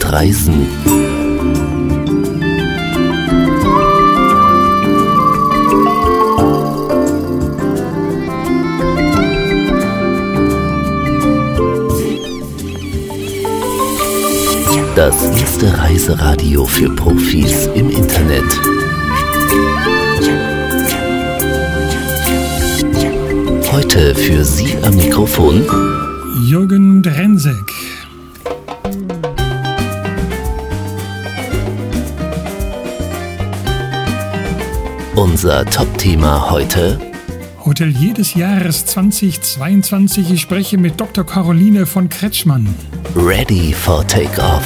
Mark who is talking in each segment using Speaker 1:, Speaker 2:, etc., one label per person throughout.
Speaker 1: Mit Reisen. Das erste Reiseradio für Profis im Internet. Heute für Sie am Mikrofon
Speaker 2: Jürgen
Speaker 1: Unser Top-Thema heute
Speaker 2: Hotelier des Jahres 2022. Ich spreche mit Dr. Caroline von Kretschmann.
Speaker 1: Ready for Takeoff.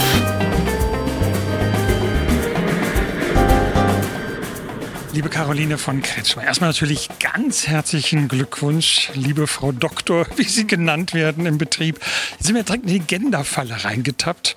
Speaker 2: Liebe Caroline von Kretschmann, erstmal natürlich ganz herzlichen Glückwunsch, liebe Frau Doktor, wie Sie genannt werden im Betrieb. Sie sind mir direkt in die Genderfalle reingetappt,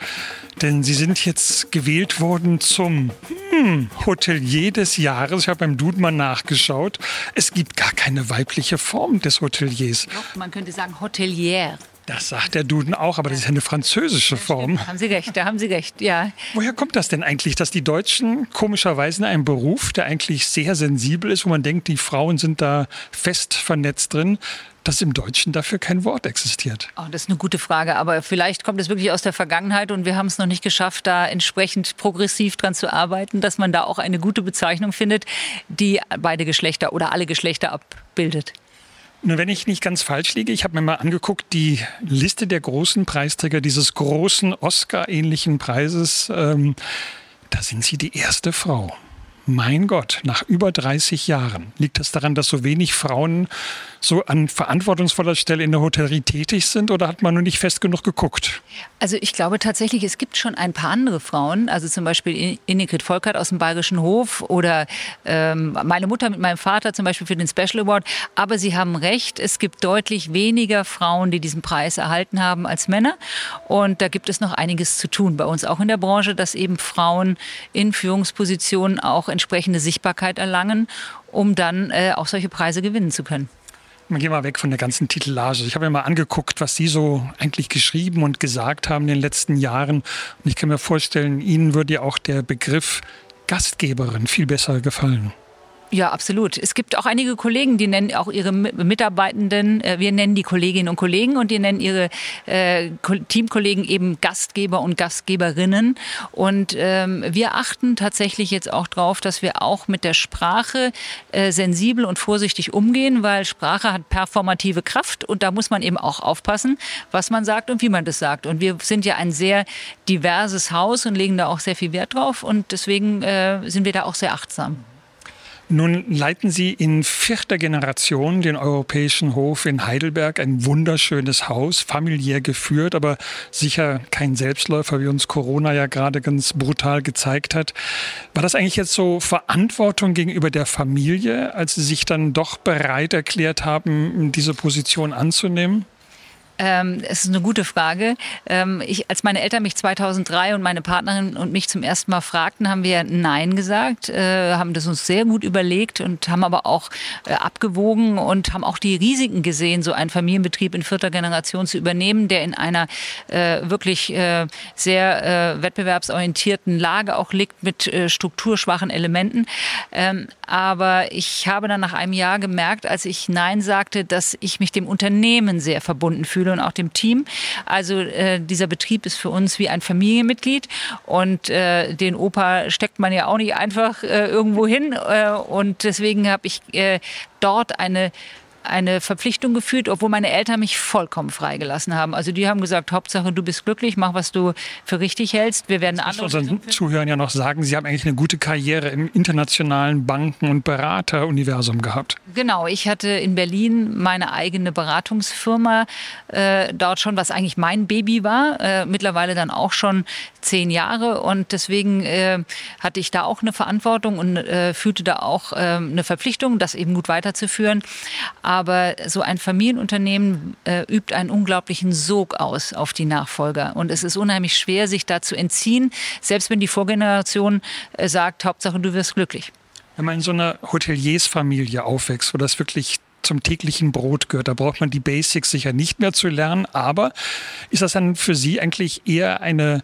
Speaker 2: denn Sie sind jetzt gewählt worden zum hm, Hotelier des Jahres. Ich habe beim Duden mal nachgeschaut. Es gibt gar keine weibliche Form des Hoteliers.
Speaker 3: Doch, man könnte sagen Hotelier.
Speaker 2: Das sagt der Duden auch, aber das ist ja eine französische Form.
Speaker 3: Da haben Sie recht, da haben Sie recht, ja.
Speaker 2: Woher kommt das denn eigentlich, dass die Deutschen komischerweise in einem Beruf, der eigentlich sehr sensibel ist, wo man denkt, die Frauen sind da fest vernetzt drin, dass im Deutschen dafür kein Wort existiert?
Speaker 3: Oh, das ist eine gute Frage, aber vielleicht kommt es wirklich aus der Vergangenheit und wir haben es noch nicht geschafft, da entsprechend progressiv dran zu arbeiten, dass man da auch eine gute Bezeichnung findet, die beide Geschlechter oder alle Geschlechter abbildet.
Speaker 2: Nur wenn ich nicht ganz falsch liege, ich habe mir mal angeguckt, die Liste der großen Preisträger dieses großen Oscar-ähnlichen Preises, ähm, da sind Sie die erste Frau. Mein Gott, nach über 30 Jahren. Liegt das daran, dass so wenig Frauen so an verantwortungsvoller Stelle in der Hotellerie tätig sind oder hat man nur nicht fest genug geguckt?
Speaker 3: Also ich glaube tatsächlich, es gibt schon ein paar andere Frauen, also zum Beispiel Innikit Volkert aus dem Bayerischen Hof oder ähm, meine Mutter mit meinem Vater zum Beispiel für den Special Award. Aber Sie haben recht, es gibt deutlich weniger Frauen, die diesen Preis erhalten haben als Männer. Und da gibt es noch einiges zu tun bei uns auch in der Branche, dass eben Frauen in Führungspositionen auch entsprechende Sichtbarkeit erlangen, um dann äh, auch solche Preise gewinnen zu können.
Speaker 2: Man geht mal weg von der ganzen Titellage. Ich habe mir mal angeguckt, was Sie so eigentlich geschrieben und gesagt haben in den letzten Jahren. Und ich kann mir vorstellen, Ihnen würde ja auch der Begriff Gastgeberin viel besser gefallen.
Speaker 3: Ja, absolut. Es gibt auch einige Kollegen, die nennen auch ihre Mitarbeitenden, äh, wir nennen die Kolleginnen und Kollegen und die nennen ihre äh, Teamkollegen eben Gastgeber und Gastgeberinnen. Und ähm, wir achten tatsächlich jetzt auch darauf, dass wir auch mit der Sprache äh, sensibel und vorsichtig umgehen, weil Sprache hat performative Kraft und da muss man eben auch aufpassen, was man sagt und wie man das sagt. Und wir sind ja ein sehr diverses Haus und legen da auch sehr viel Wert drauf und deswegen äh, sind wir da auch sehr achtsam.
Speaker 2: Nun leiten Sie in vierter Generation den Europäischen Hof in Heidelberg, ein wunderschönes Haus, familiär geführt, aber sicher kein Selbstläufer, wie uns Corona ja gerade ganz brutal gezeigt hat. War das eigentlich jetzt so Verantwortung gegenüber der Familie, als Sie sich dann doch bereit erklärt haben, diese Position anzunehmen?
Speaker 3: Ähm, es ist eine gute Frage. Ähm, ich, als meine Eltern mich 2003 und meine Partnerin und mich zum ersten Mal fragten, haben wir Nein gesagt, äh, haben das uns sehr gut überlegt und haben aber auch äh, abgewogen und haben auch die Risiken gesehen, so einen Familienbetrieb in vierter Generation zu übernehmen, der in einer äh, wirklich äh, sehr äh, wettbewerbsorientierten Lage auch liegt mit äh, strukturschwachen Elementen. Ähm, aber ich habe dann nach einem Jahr gemerkt, als ich Nein sagte, dass ich mich dem Unternehmen sehr verbunden fühle Schule und auch dem Team. Also äh, dieser Betrieb ist für uns wie ein Familienmitglied und äh, den Opa steckt man ja auch nicht einfach äh, irgendwo hin äh, und deswegen habe ich äh, dort eine eine Verpflichtung gefühlt, obwohl meine Eltern mich vollkommen freigelassen haben. Also die haben gesagt, Hauptsache du bist glücklich, mach was du für richtig hältst. Wir werden
Speaker 2: andere. Unseren Zuhörern ja noch sagen, Sie haben eigentlich eine gute Karriere im internationalen Banken- und Berateruniversum gehabt.
Speaker 3: Genau, ich hatte in Berlin meine eigene Beratungsfirma äh, dort schon, was eigentlich mein Baby war, äh, mittlerweile dann auch schon zehn Jahre und deswegen äh, hatte ich da auch eine Verantwortung und äh, fühlte da auch ähm, eine Verpflichtung, das eben gut weiterzuführen. Aber aber so ein Familienunternehmen äh, übt einen unglaublichen Sog aus auf die Nachfolger. Und es ist unheimlich schwer, sich da zu entziehen, selbst wenn die Vorgeneration äh, sagt, Hauptsache du wirst glücklich.
Speaker 2: Wenn man in so einer Hoteliersfamilie aufwächst, wo das wirklich zum täglichen Brot gehört. Da braucht man die Basics sicher nicht mehr zu lernen. Aber ist das dann für Sie eigentlich eher eine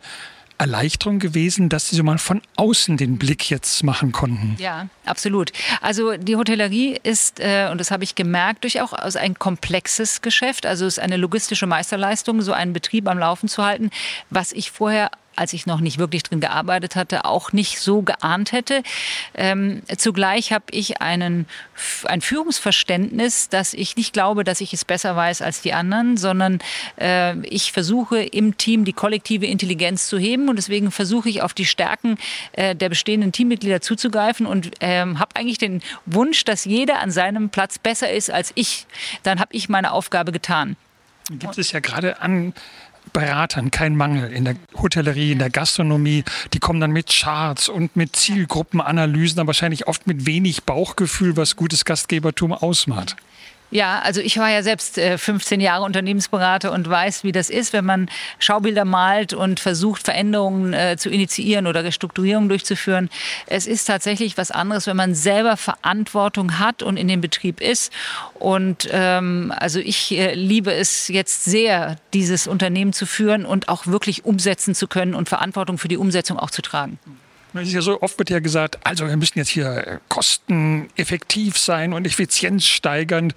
Speaker 2: Erleichterung gewesen, dass Sie so mal von außen den Blick jetzt machen konnten.
Speaker 3: Ja, absolut. Also die Hotellerie ist, äh, und das habe ich gemerkt, durchaus ein komplexes Geschäft. Also es ist eine logistische Meisterleistung, so einen Betrieb am Laufen zu halten, was ich vorher als ich noch nicht wirklich drin gearbeitet hatte, auch nicht so geahnt hätte. Ähm, zugleich habe ich einen, ein Führungsverständnis, dass ich nicht glaube, dass ich es besser weiß als die anderen, sondern äh, ich versuche im Team die kollektive Intelligenz zu heben und deswegen versuche ich auf die Stärken äh, der bestehenden Teammitglieder zuzugreifen und ähm, habe eigentlich den Wunsch, dass jeder an seinem Platz besser ist als ich. Dann habe ich meine Aufgabe getan.
Speaker 2: Gibt es ja gerade an Beratern kein Mangel in der Hotellerie, in der Gastronomie. Die kommen dann mit Charts und mit Zielgruppenanalysen, aber wahrscheinlich oft mit wenig Bauchgefühl, was gutes Gastgebertum ausmacht.
Speaker 3: Ja, also ich war ja selbst 15 äh, Jahre Unternehmensberater und weiß, wie das ist, wenn man Schaubilder malt und versucht, Veränderungen äh, zu initiieren oder Restrukturierungen durchzuführen. Es ist tatsächlich was anderes, wenn man selber Verantwortung hat und in dem Betrieb ist. Und ähm, also ich äh, liebe es jetzt sehr, dieses Unternehmen zu führen und auch wirklich umsetzen zu können und Verantwortung für die Umsetzung auch zu tragen.
Speaker 2: Es ist ja so oft wird ja gesagt, also wir müssen jetzt hier äh, kosteneffektiv sein und Effizienz steigern.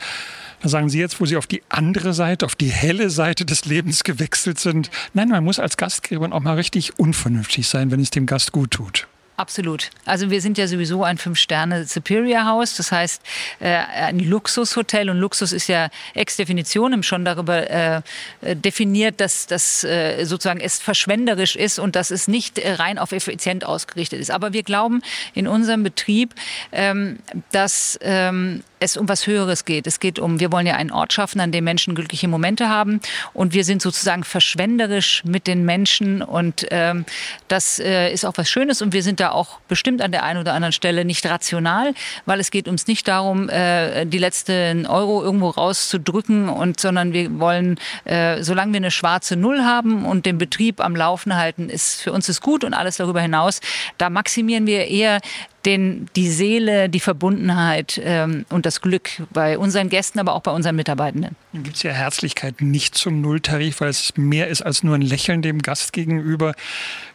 Speaker 2: Da sagen Sie jetzt, wo Sie auf die andere Seite, auf die helle Seite des Lebens gewechselt sind. Nein, man muss als Gastgeber auch mal richtig unvernünftig sein, wenn es dem Gast gut tut.
Speaker 3: Absolut. Also wir sind ja sowieso ein Fünf-Sterne-Superior-Haus, das heißt äh, ein Luxushotel und Luxus ist ja ex Definition schon darüber äh, definiert, dass das äh, sozusagen es verschwenderisch ist und dass es nicht rein auf effizient ausgerichtet ist. Aber wir glauben in unserem Betrieb, ähm, dass ähm, es um was Höheres geht. Es geht um, wir wollen ja einen Ort schaffen, an dem Menschen glückliche Momente haben und wir sind sozusagen verschwenderisch mit den Menschen und ähm, das äh, ist auch was Schönes und wir sind da auch bestimmt an der einen oder anderen Stelle nicht rational, weil es geht uns nicht darum, äh, die letzten Euro irgendwo rauszudrücken und sondern wir wollen, äh, solange wir eine schwarze Null haben und den Betrieb am Laufen halten, ist für uns ist gut und alles darüber hinaus, da maximieren wir eher den, die Seele, die Verbundenheit ähm, und das Glück bei unseren Gästen, aber auch bei unseren Mitarbeitenden.
Speaker 2: Dann gibt es ja Herzlichkeit nicht zum Nulltarif, weil es mehr ist als nur ein Lächeln dem Gast gegenüber.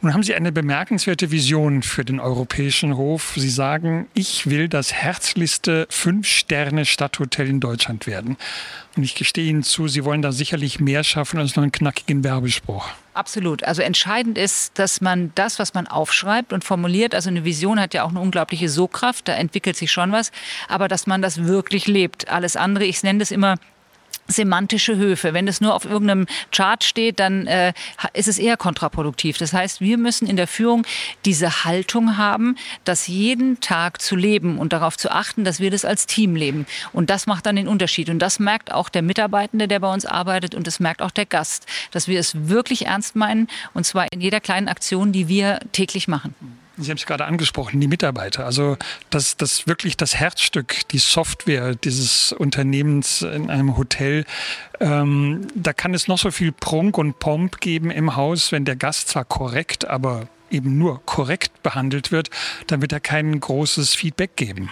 Speaker 2: Nun haben Sie eine bemerkenswerte Vision für den Europäischen Hof. Sie sagen, ich will das herzlichste Fünf-Sterne-Stadthotel in Deutschland werden. Und ich gestehe Ihnen zu, Sie wollen da sicherlich mehr schaffen als nur einen knackigen Werbespruch.
Speaker 3: Absolut. Also entscheidend ist, dass man das, was man aufschreibt und formuliert, also eine Vision hat ja auch eine unglaubliche Sogkraft, da entwickelt sich schon was, aber dass man das wirklich lebt. Alles andere, ich nenne das immer semantische Höfe. Wenn es nur auf irgendeinem Chart steht, dann äh, ist es eher kontraproduktiv. Das heißt, wir müssen in der Führung diese Haltung haben, das jeden Tag zu leben und darauf zu achten, dass wir das als Team leben. Und das macht dann den Unterschied. Und das merkt auch der Mitarbeitende, der bei uns arbeitet, und das merkt auch der Gast, dass wir es wirklich ernst meinen, und zwar in jeder kleinen Aktion, die wir täglich machen.
Speaker 2: Sie haben es gerade angesprochen, die Mitarbeiter. Also das, das wirklich das Herzstück, die Software dieses Unternehmens in einem Hotel. Ähm, da kann es noch so viel Prunk und Pomp geben im Haus, wenn der Gast zwar korrekt, aber eben nur korrekt behandelt wird, dann wird er kein großes Feedback geben.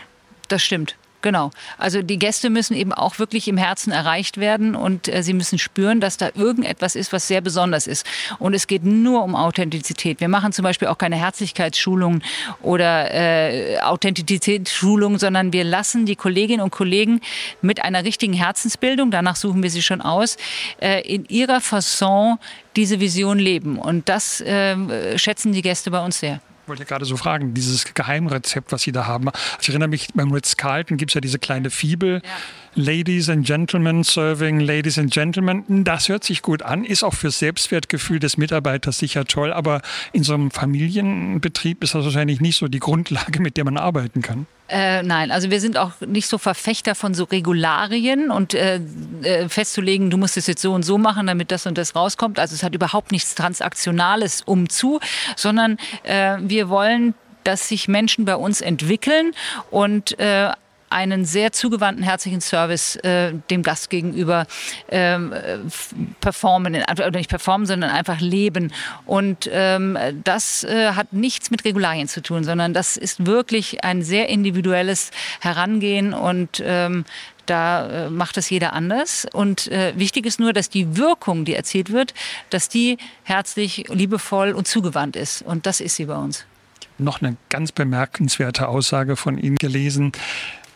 Speaker 3: Das stimmt. Genau. Also die Gäste müssen eben auch wirklich im Herzen erreicht werden und äh, sie müssen spüren, dass da irgendetwas ist, was sehr besonders ist. Und es geht nur um Authentizität. Wir machen zum Beispiel auch keine Herzlichkeitsschulungen oder äh, Authentizitätsschulungen, sondern wir lassen die Kolleginnen und Kollegen mit einer richtigen Herzensbildung, danach suchen wir sie schon aus, äh, in ihrer Fasson diese Vision leben. Und das äh, schätzen die Gäste bei uns sehr
Speaker 2: wollte gerade so fragen, dieses Geheimrezept, was Sie da haben. Also ich erinnere mich, beim Ritz-Carlton gibt es ja diese kleine Fibel. Ja. Ladies and Gentlemen serving Ladies and Gentlemen. Das hört sich gut an, ist auch fürs Selbstwertgefühl des Mitarbeiters sicher toll, aber in so einem Familienbetrieb ist das wahrscheinlich nicht so die Grundlage, mit der man arbeiten kann.
Speaker 3: Äh, nein, also wir sind auch nicht so Verfechter von so Regularien und äh, äh, festzulegen, du musst es jetzt so und so machen, damit das und das rauskommt. Also es hat überhaupt nichts Transaktionales umzu, sondern äh, wir wollen dass sich Menschen bei uns entwickeln und äh, einen sehr zugewandten, herzlichen Service äh, dem Gast gegenüber ähm, performen, oder nicht performen, sondern einfach leben. Und ähm, das äh, hat nichts mit Regularien zu tun, sondern das ist wirklich ein sehr individuelles Herangehen und ähm, Da äh, macht es jeder anders. Und äh, wichtig ist nur, dass die Wirkung, die erzielt wird, dass die herzlich, liebevoll und zugewandt ist. Und das ist sie bei uns
Speaker 2: noch eine ganz bemerkenswerte Aussage von Ihnen gelesen.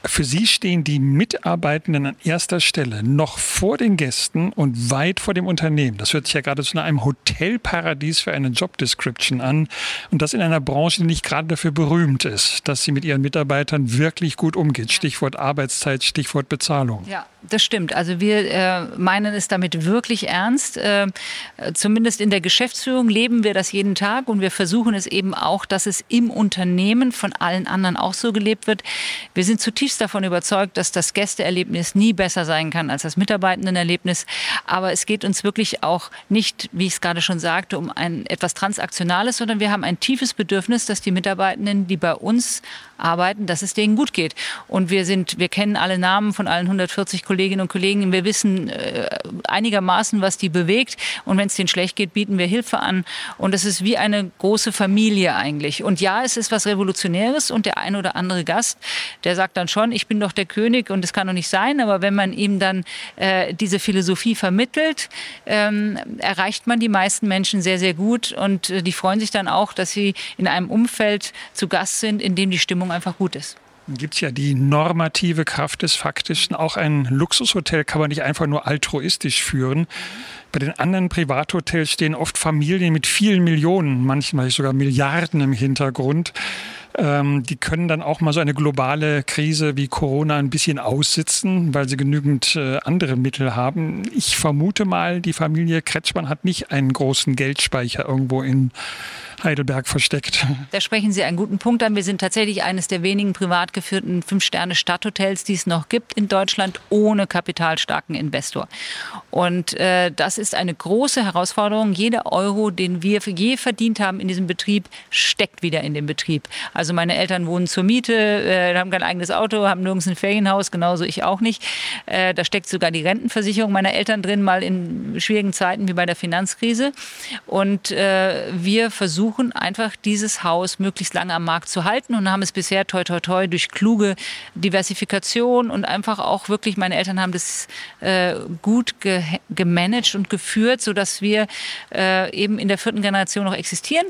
Speaker 2: Für Sie stehen die Mitarbeitenden an erster Stelle, noch vor den Gästen und weit vor dem Unternehmen. Das hört sich ja gerade zu einem Hotelparadies für eine Jobdescription an. Und das in einer Branche, die nicht gerade dafür berühmt ist, dass sie mit ihren Mitarbeitern wirklich gut umgeht. Stichwort Arbeitszeit, Stichwort Bezahlung.
Speaker 3: Ja, das stimmt. Also wir äh, meinen es damit wirklich ernst. Äh, zumindest in der Geschäftsführung leben wir das jeden Tag und wir versuchen es eben auch, dass es im Unternehmen von allen anderen auch so gelebt wird. Wir sind zutiefst zutiefst davon überzeugt, dass das Gästeerlebnis nie besser sein kann als das Mitarbeitendenerlebnis. Aber es geht uns wirklich auch nicht, wie ich es gerade schon sagte, um ein etwas Transaktionales, sondern wir haben ein tiefes Bedürfnis, dass die Mitarbeitenden, die bei uns arbeiten, dass es denen gut geht. Und wir sind, wir kennen alle Namen von allen 140 Kolleginnen und Kollegen. Wir wissen äh, einigermaßen, was die bewegt. Und wenn es denen schlecht geht, bieten wir Hilfe an. Und es ist wie eine große Familie eigentlich. Und ja, es ist was Revolutionäres. Und der ein oder andere Gast, der sagt dann schon, ich bin doch der König und es kann doch nicht sein. Aber wenn man ihm dann äh, diese Philosophie vermittelt, ähm, erreicht man die meisten Menschen sehr, sehr gut. Und äh, die freuen sich dann auch, dass sie in einem Umfeld zu Gast sind, in dem die Stimmung einfach gut ist.
Speaker 2: Gibt es ja die normative Kraft des Faktischen. Auch ein Luxushotel kann man nicht einfach nur altruistisch führen. Bei den anderen Privathotels stehen oft Familien mit vielen Millionen, manchmal sogar Milliarden im Hintergrund. Ähm, die können dann auch mal so eine globale Krise wie Corona ein bisschen aussitzen, weil sie genügend äh, andere Mittel haben. Ich vermute mal, die Familie Kretschmann hat nicht einen großen Geldspeicher irgendwo in Heidelberg versteckt.
Speaker 3: Da sprechen Sie einen guten Punkt an. Wir sind tatsächlich eines der wenigen privat geführten Fünf-Sterne-Stadthotels, die es noch gibt in Deutschland ohne kapitalstarken Investor. Und äh, das ist eine große Herausforderung. Jeder Euro, den wir je verdient haben in diesem Betrieb, steckt wieder in den Betrieb. Also meine Eltern wohnen zur Miete, äh, haben kein eigenes Auto, haben nirgends ein Ferienhaus, genauso ich auch nicht. Äh, da steckt sogar die Rentenversicherung meiner Eltern drin, mal in schwierigen Zeiten wie bei der Finanzkrise. Und äh, wir versuchen versuchen einfach dieses Haus möglichst lange am Markt zu halten und haben es bisher toi toi toi durch kluge Diversifikation und einfach auch wirklich, meine Eltern haben das äh, gut ge gemanagt und geführt, sodass wir äh, eben in der vierten Generation noch existieren.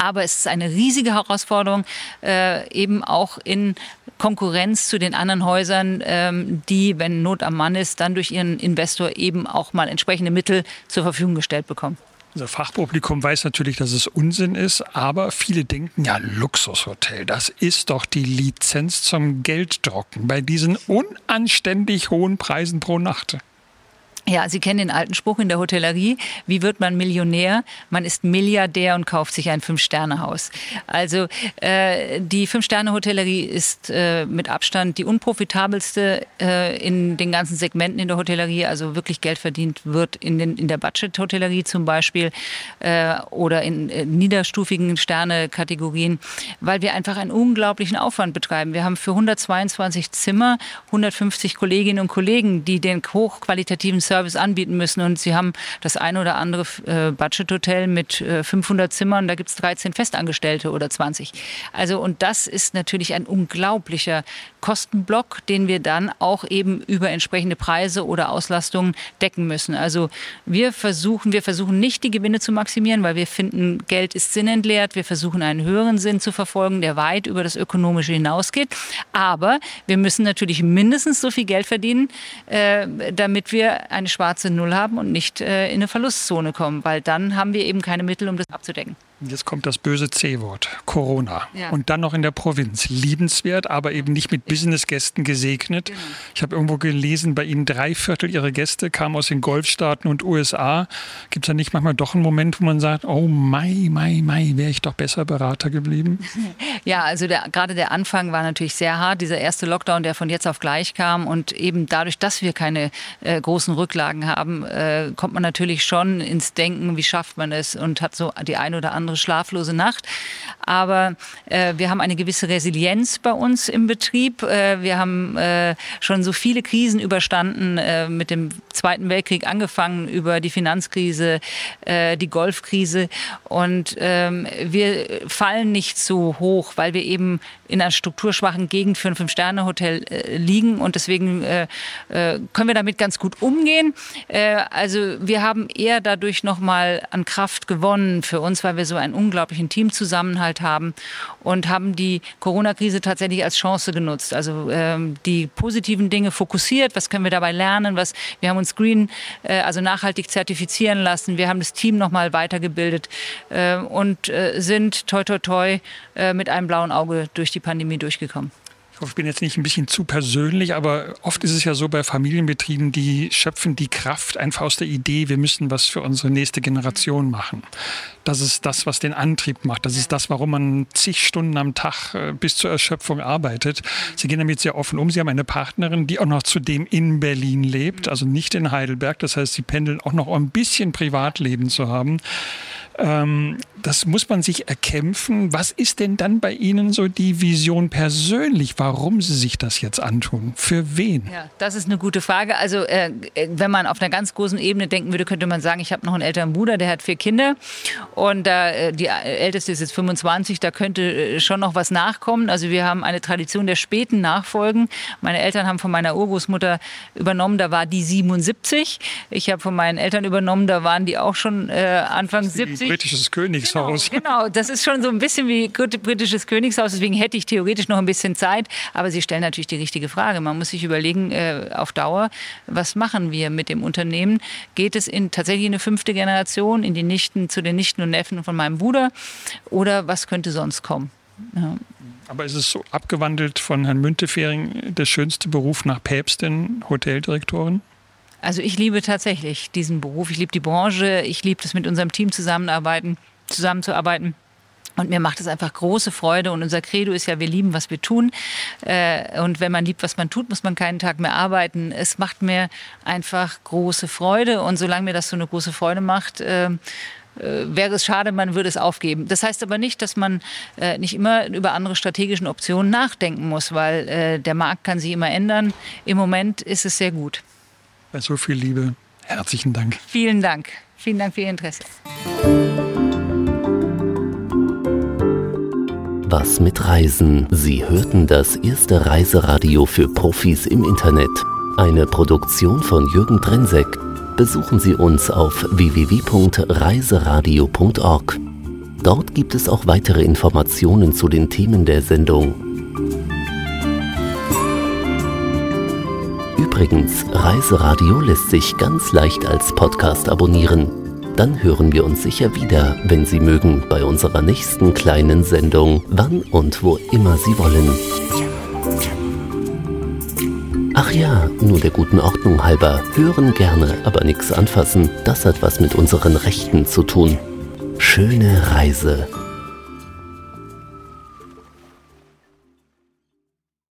Speaker 3: Aber es ist eine riesige Herausforderung, äh, eben auch in Konkurrenz zu den anderen Häusern, ähm, die, wenn Not am Mann ist, dann durch ihren Investor eben auch mal entsprechende Mittel zur Verfügung gestellt bekommen.
Speaker 2: Unser Fachpublikum weiß natürlich, dass es Unsinn ist, aber viele denken, ja, Luxushotel, das ist doch die Lizenz zum Gelddrucken bei diesen unanständig hohen Preisen pro Nacht.
Speaker 3: Ja, Sie kennen den alten Spruch in der Hotellerie. Wie wird man Millionär? Man ist Milliardär und kauft sich ein Fünf-Sterne-Haus. Also äh, die Fünf-Sterne-Hotellerie ist äh, mit Abstand die unprofitabelste äh, in den ganzen Segmenten in der Hotellerie. Also wirklich Geld verdient wird in, den, in der Budget-Hotellerie zum Beispiel äh, oder in äh, niederstufigen Sterne-Kategorien, weil wir einfach einen unglaublichen Aufwand betreiben. Wir haben für 122 Zimmer 150 Kolleginnen und Kollegen, die den hochqualitativen Service anbieten müssen. Und sie haben das eine oder andere äh, Budget-Hotel mit äh, 500 Zimmern, da gibt es 13 Festangestellte oder 20. Also und das ist natürlich ein unglaublicher Kostenblock, den wir dann auch eben über entsprechende Preise oder Auslastungen decken müssen. Also wir versuchen, wir versuchen nicht die Gewinne zu maximieren, weil wir finden, Geld ist sinnentleert. Wir versuchen einen höheren Sinn zu verfolgen, der weit über das Ökonomische hinausgeht. Aber wir müssen natürlich mindestens so viel Geld verdienen, äh, damit wir eine schwarze Null haben und nicht äh, in eine Verlustzone kommen, weil dann haben wir eben keine Mittel, um das abzudecken.
Speaker 2: Jetzt kommt das böse C-Wort, Corona. Ja. Und dann noch in der Provinz. Liebenswert, aber eben nicht mit Businessgästen gesegnet. Genau. Ich habe irgendwo gelesen, bei Ihnen drei Viertel Ihrer Gäste kamen aus den Golfstaaten und USA. Gibt es da nicht manchmal doch einen Moment, wo man sagt, oh Mai, Mai, Mai, wäre ich doch besser Berater geblieben?
Speaker 3: Ja, also gerade der Anfang war natürlich sehr hart. Dieser erste Lockdown, der von jetzt auf gleich kam. Und eben dadurch, dass wir keine äh, großen Rücklagen haben, äh, kommt man natürlich schon ins Denken, wie schafft man es und hat so die eine oder andere schlaflose Nacht. Aber äh, wir haben eine gewisse Resilienz bei uns im Betrieb. Äh, wir haben äh, schon so viele Krisen überstanden, äh, mit dem Zweiten Weltkrieg angefangen, über die Finanzkrise, äh, die Golfkrise. Und ähm, wir fallen nicht so hoch, weil wir eben in einer strukturschwachen Gegend für ein Fünf-Sterne-Hotel äh, liegen. Und deswegen äh, äh, können wir damit ganz gut umgehen. Äh, also wir haben eher dadurch nochmal an Kraft gewonnen für uns, weil wir so einen unglaublichen Teamzusammenhalt haben und haben die Corona-Krise tatsächlich als Chance genutzt. Also ähm, die positiven Dinge fokussiert. Was können wir dabei lernen? Was, wir haben uns Green, äh, also nachhaltig zertifizieren lassen. Wir haben das Team nochmal weitergebildet äh, und äh, sind toi toi toi mit einem blauen Auge durch die Pandemie durchgekommen.
Speaker 2: Ich hoffe, ich bin jetzt nicht ein bisschen zu persönlich, aber oft ist es ja so bei Familienbetrieben, die schöpfen die Kraft einfach aus der Idee, wir müssen was für unsere nächste Generation machen. Das ist das, was den Antrieb macht. Das ist das, warum man zig Stunden am Tag äh, bis zur Erschöpfung arbeitet. Sie gehen damit sehr offen um. Sie haben eine Partnerin, die auch noch zudem in Berlin lebt, also nicht in Heidelberg. Das heißt, sie pendeln auch noch ein bisschen Privatleben zu haben. Ähm, das muss man sich erkämpfen. Was ist denn dann bei Ihnen so die Vision persönlich, warum Sie sich das jetzt antun? Für wen?
Speaker 3: Ja, das ist eine gute Frage. Also äh, wenn man auf einer ganz großen Ebene denken würde, könnte man sagen, ich habe noch einen älteren Bruder, der hat vier Kinder und äh, die älteste ist jetzt 25, da könnte äh, schon noch was nachkommen. Also wir haben eine Tradition der späten Nachfolgen. Meine Eltern haben von meiner Urgroßmutter übernommen, da war die 77. Ich habe von meinen Eltern übernommen, da waren die auch schon äh, Anfang 70
Speaker 2: britisches Königshaus.
Speaker 3: Genau, genau, das ist schon so ein bisschen wie britisches Königshaus. Deswegen hätte ich theoretisch noch ein bisschen Zeit. Aber Sie stellen natürlich die richtige Frage. Man muss sich überlegen, äh, auf Dauer, was machen wir mit dem Unternehmen? Geht es in tatsächlich in eine fünfte Generation, in die Nichten, zu den Nichten und Neffen von meinem Bruder? Oder was könnte sonst kommen?
Speaker 2: Ja. Aber ist es so abgewandelt von Herrn Müntefering der schönste Beruf nach Päpstin, Hoteldirektorin?
Speaker 3: Also ich liebe tatsächlich diesen Beruf. Ich liebe die Branche. Ich liebe es, mit unserem Team zusammenarbeiten, zusammenzuarbeiten. Und mir macht es einfach große Freude. Und unser Credo ist ja, wir lieben, was wir tun. Äh, und wenn man liebt, was man tut, muss man keinen Tag mehr arbeiten. Es macht mir einfach große Freude. Und solange mir das so eine große Freude macht, äh, äh, wäre es schade, man würde es aufgeben. Das heißt aber nicht, dass man nicht immer über andere strategischen Optionen nachdenken muss, weil der Markt kann sich immer ändern. Im Moment ist es sehr gut
Speaker 2: bei so viel Liebe. Herzlichen Dank.
Speaker 3: Vielen Dank. Vielen Dank für Ihr Interesse.
Speaker 1: Was mit Reisen? Sie hörten das erste Reiseradio für Profis im Internet. Eine Produktion von Jürgen Drensek. Besuchen Sie uns auf www.reiseradio.org. Dort gibt es auch weitere Informationen zu den Themen der Sendung Übrigens, Reiseradio lässt sich ganz leicht als Podcast abonnieren. Dann hören wir uns sicher wieder, wenn Sie mögen, bei unserer nächsten kleinen Sendung, wann und wo immer Sie wollen. Ach ja, nur der guten Ordnung halber, hören gerne, aber nichts anfassen, das hat was mit unseren Rechten zu tun. Schöne Reise.